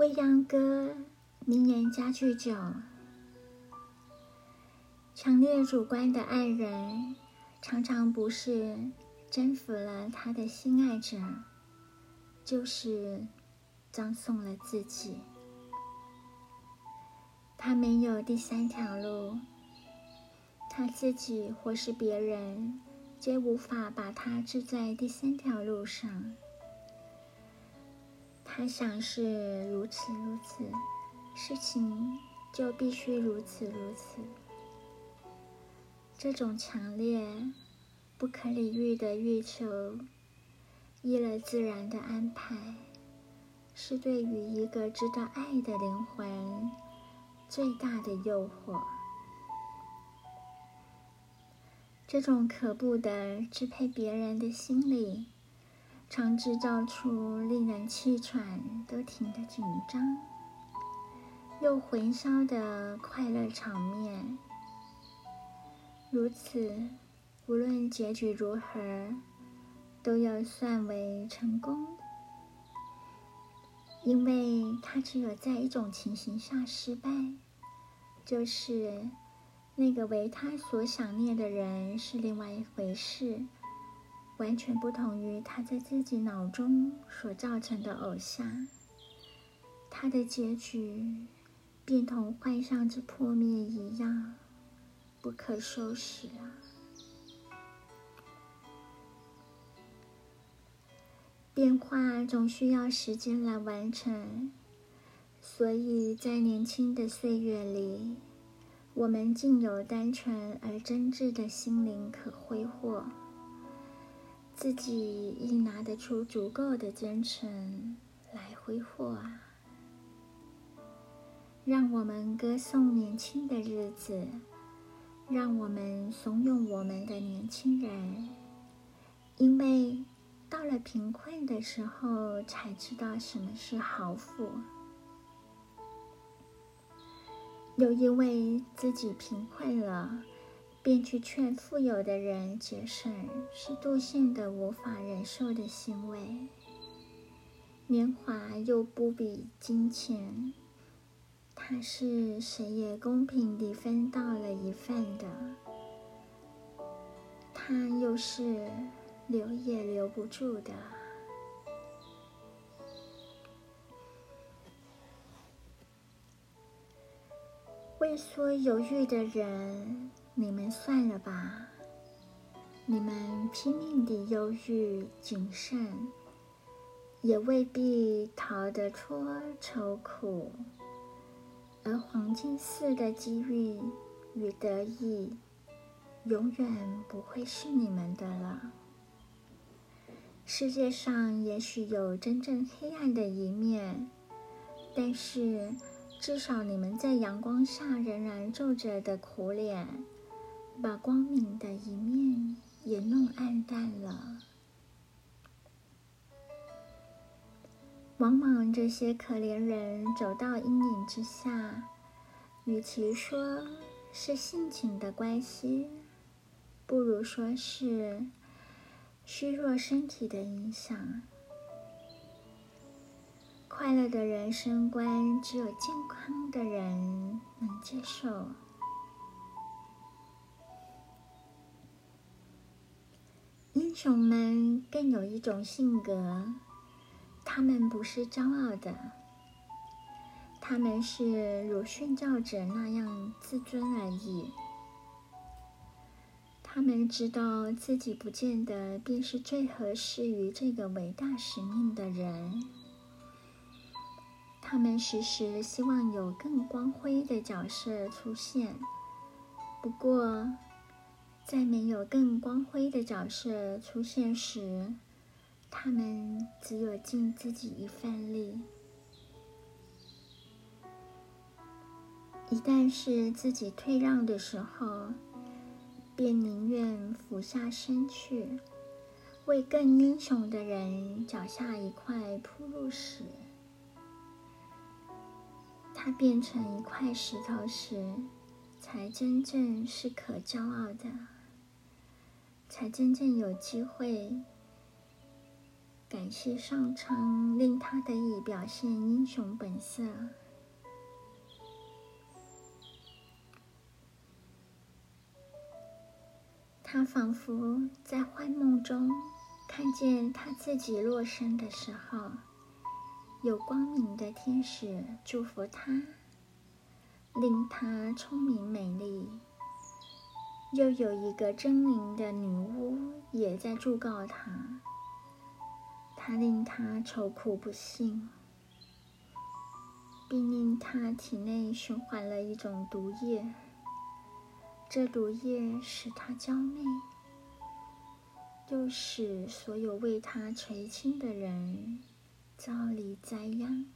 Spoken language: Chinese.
未央歌名言佳句九：强烈主观的爱人，常常不是征服了他的心爱者，就是葬送了自己。他没有第三条路，他自己或是别人，皆无法把他置在第三条路上。他想是如此如此，事情就必须如此如此。这种强烈、不可理喻的欲求，依了自然的安排，是对于一个知道爱的灵魂最大的诱惑。这种可怖的支配别人的心理。常制造出令人气喘都停的紧张又混淆的快乐场面。如此，无论结局如何，都要算为成功，因为他只有在一种情形下失败，就是那个为他所想念的人是另外一回事。完全不同于他在自己脑中所造成的偶像，他的结局便同幻象之破灭一样不可收拾啊！变化总需要时间来完成，所以在年轻的岁月里，我们竟有单纯而真挚的心灵可挥霍。自己亦拿得出足够的真诚来挥霍啊！让我们歌颂年轻的日子，让我们怂恿我们的年轻人，因为到了贫困的时候，才知道什么是豪富，又因为自己贫困了。便去劝富有的人节省，是杜宪的无法忍受的行为。年华又不比金钱，他是谁也公平地分到了一份的，他又是留也留不住的。畏缩犹豫的人。你们算了吧，你们拼命地忧郁谨慎，也未必逃得脱愁苦。而黄金似的机遇与得意，永远不会是你们的了。世界上也许有真正黑暗的一面，但是至少你们在阳光下仍然皱着的苦脸。把光明的一面也弄暗淡了。往往这些可怜人走到阴影之下，与其说是性情的关系，不如说是虚弱身体的影响。快乐的人生观，只有健康的人能接受。英雄们更有一种性格，他们不是骄傲的，他们是如殉教者那样自尊而已。他们知道自己不见得便是最合适于这个伟大使命的人，他们时时希望有更光辉的角色出现，不过。在没有更光辉的角色出现时，他们只有尽自己一份力。一旦是自己退让的时候，便宁愿俯下身去，为更英雄的人脚下一块铺路石。他变成一块石头时，才真正是可骄傲的。才真正有机会感谢上苍令他得以表现英雄本色。他仿佛在幻梦中看见他自己落身的时候，有光明的天使祝福他，令他聪明美丽；又有一个狰狞的女巫也在祝告他，他令他愁苦不幸，并令他体内循环了一种毒液。这毒液使他娇媚，又使所有为他垂青的人遭离灾殃。